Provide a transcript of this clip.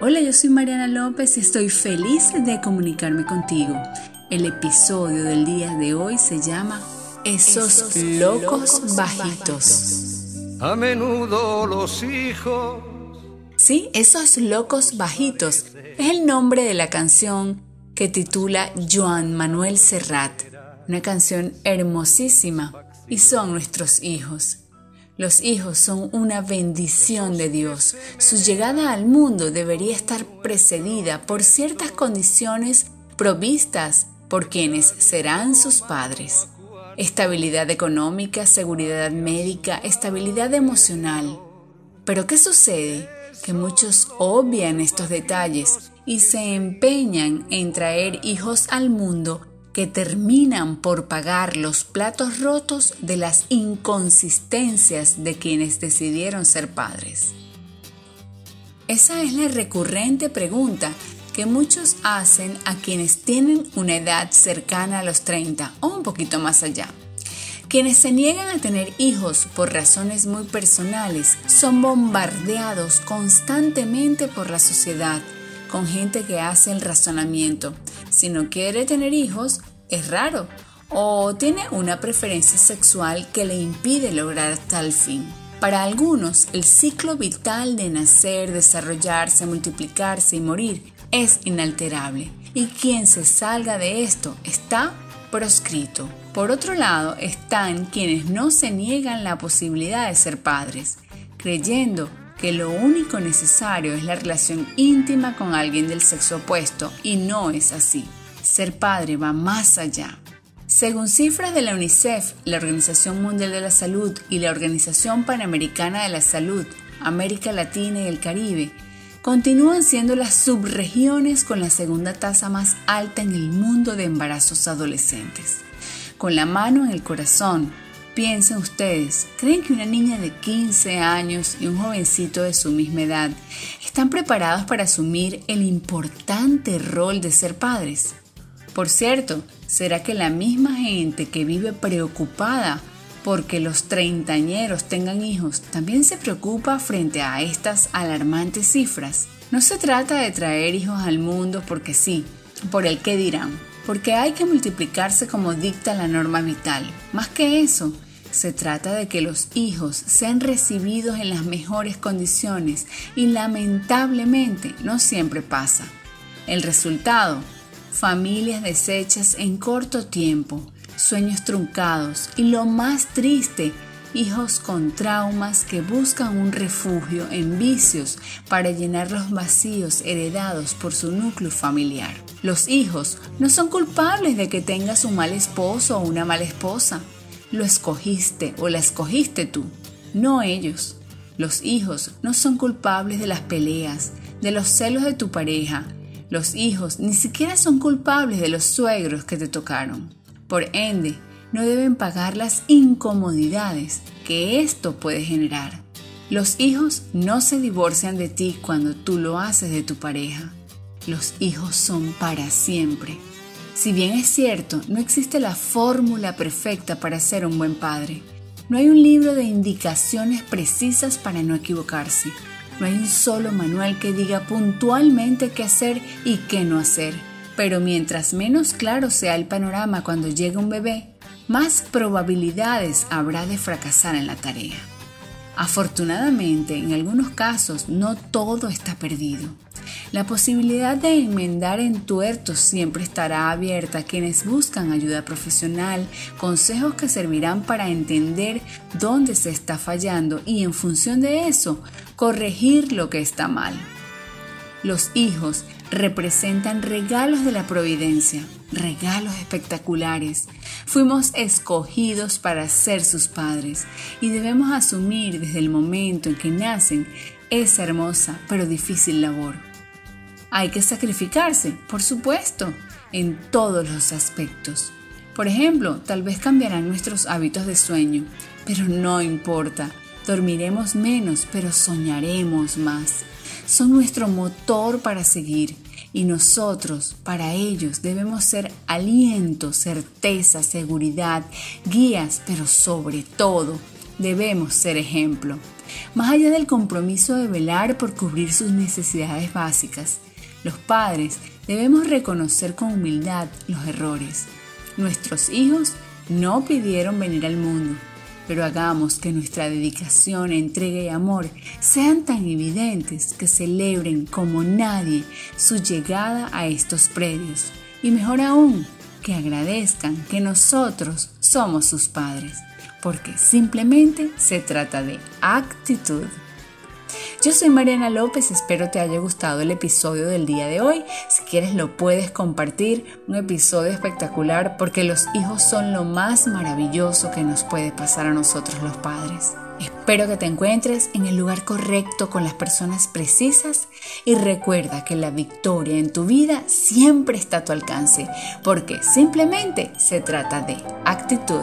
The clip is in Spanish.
Hola, yo soy Mariana López y estoy feliz de comunicarme contigo. El episodio del día de hoy se llama Esos, locos, bajitos. A menudo los hijos. Sí, Esos locos bajitos es el nombre de la canción que titula Joan Manuel Serrat, una canción hermosísima y son nuestros hijos. Los hijos son una bendición de Dios. Su llegada al mundo debería estar precedida por ciertas condiciones provistas por quienes serán sus padres. Estabilidad económica, seguridad médica, estabilidad emocional. Pero ¿qué sucede? Que muchos obvian estos detalles y se empeñan en traer hijos al mundo terminan por pagar los platos rotos de las inconsistencias de quienes decidieron ser padres. Esa es la recurrente pregunta que muchos hacen a quienes tienen una edad cercana a los 30 o un poquito más allá. Quienes se niegan a tener hijos por razones muy personales son bombardeados constantemente por la sociedad con gente que hace el razonamiento. Si no quiere tener hijos, es raro o tiene una preferencia sexual que le impide lograr tal fin. Para algunos, el ciclo vital de nacer, desarrollarse, multiplicarse y morir es inalterable y quien se salga de esto está proscrito. Por otro lado, están quienes no se niegan la posibilidad de ser padres, creyendo que lo único necesario es la relación íntima con alguien del sexo opuesto y no es así. Ser padre va más allá. Según cifras de la UNICEF, la Organización Mundial de la Salud y la Organización Panamericana de la Salud, América Latina y el Caribe, continúan siendo las subregiones con la segunda tasa más alta en el mundo de embarazos adolescentes. Con la mano en el corazón, Piensen ustedes, ¿creen que una niña de 15 años y un jovencito de su misma edad están preparados para asumir el importante rol de ser padres? Por cierto, ¿será que la misma gente que vive preocupada porque los treintañeros tengan hijos también se preocupa frente a estas alarmantes cifras? No se trata de traer hijos al mundo porque sí, por el que dirán, porque hay que multiplicarse como dicta la norma vital. Más que eso, se trata de que los hijos sean recibidos en las mejores condiciones y lamentablemente no siempre pasa. El resultado, familias deshechas en corto tiempo, sueños truncados y lo más triste, hijos con traumas que buscan un refugio en vicios para llenar los vacíos heredados por su núcleo familiar. Los hijos no son culpables de que tengas un mal esposo o una mala esposa lo escogiste o la escogiste tú, no ellos. Los hijos no son culpables de las peleas, de los celos de tu pareja. Los hijos ni siquiera son culpables de los suegros que te tocaron. Por ende, no deben pagar las incomodidades que esto puede generar. Los hijos no se divorcian de ti cuando tú lo haces de tu pareja. Los hijos son para siempre. Si bien es cierto, no existe la fórmula perfecta para ser un buen padre. No hay un libro de indicaciones precisas para no equivocarse. No hay un solo manual que diga puntualmente qué hacer y qué no hacer. Pero mientras menos claro sea el panorama cuando llegue un bebé, más probabilidades habrá de fracasar en la tarea. Afortunadamente, en algunos casos no todo está perdido. La posibilidad de enmendar en tuertos siempre estará abierta a quienes buscan ayuda profesional, consejos que servirán para entender dónde se está fallando y en función de eso, corregir lo que está mal. Los hijos representan regalos de la providencia, regalos espectaculares. Fuimos escogidos para ser sus padres y debemos asumir desde el momento en que nacen esa hermosa pero difícil labor. Hay que sacrificarse, por supuesto, en todos los aspectos. Por ejemplo, tal vez cambiarán nuestros hábitos de sueño, pero no importa. Dormiremos menos, pero soñaremos más. Son nuestro motor para seguir y nosotros, para ellos, debemos ser aliento, certeza, seguridad, guías, pero sobre todo debemos ser ejemplo. Más allá del compromiso de velar por cubrir sus necesidades básicas, los padres debemos reconocer con humildad los errores. Nuestros hijos no pidieron venir al mundo, pero hagamos que nuestra dedicación, entrega y amor sean tan evidentes que celebren como nadie su llegada a estos predios. Y mejor aún, que agradezcan que nosotros somos sus padres, porque simplemente se trata de actitud. Yo soy Mariana López, espero te haya gustado el episodio del día de hoy. Si quieres lo puedes compartir, un episodio espectacular porque los hijos son lo más maravilloso que nos puede pasar a nosotros los padres. Espero que te encuentres en el lugar correcto con las personas precisas y recuerda que la victoria en tu vida siempre está a tu alcance porque simplemente se trata de actitud.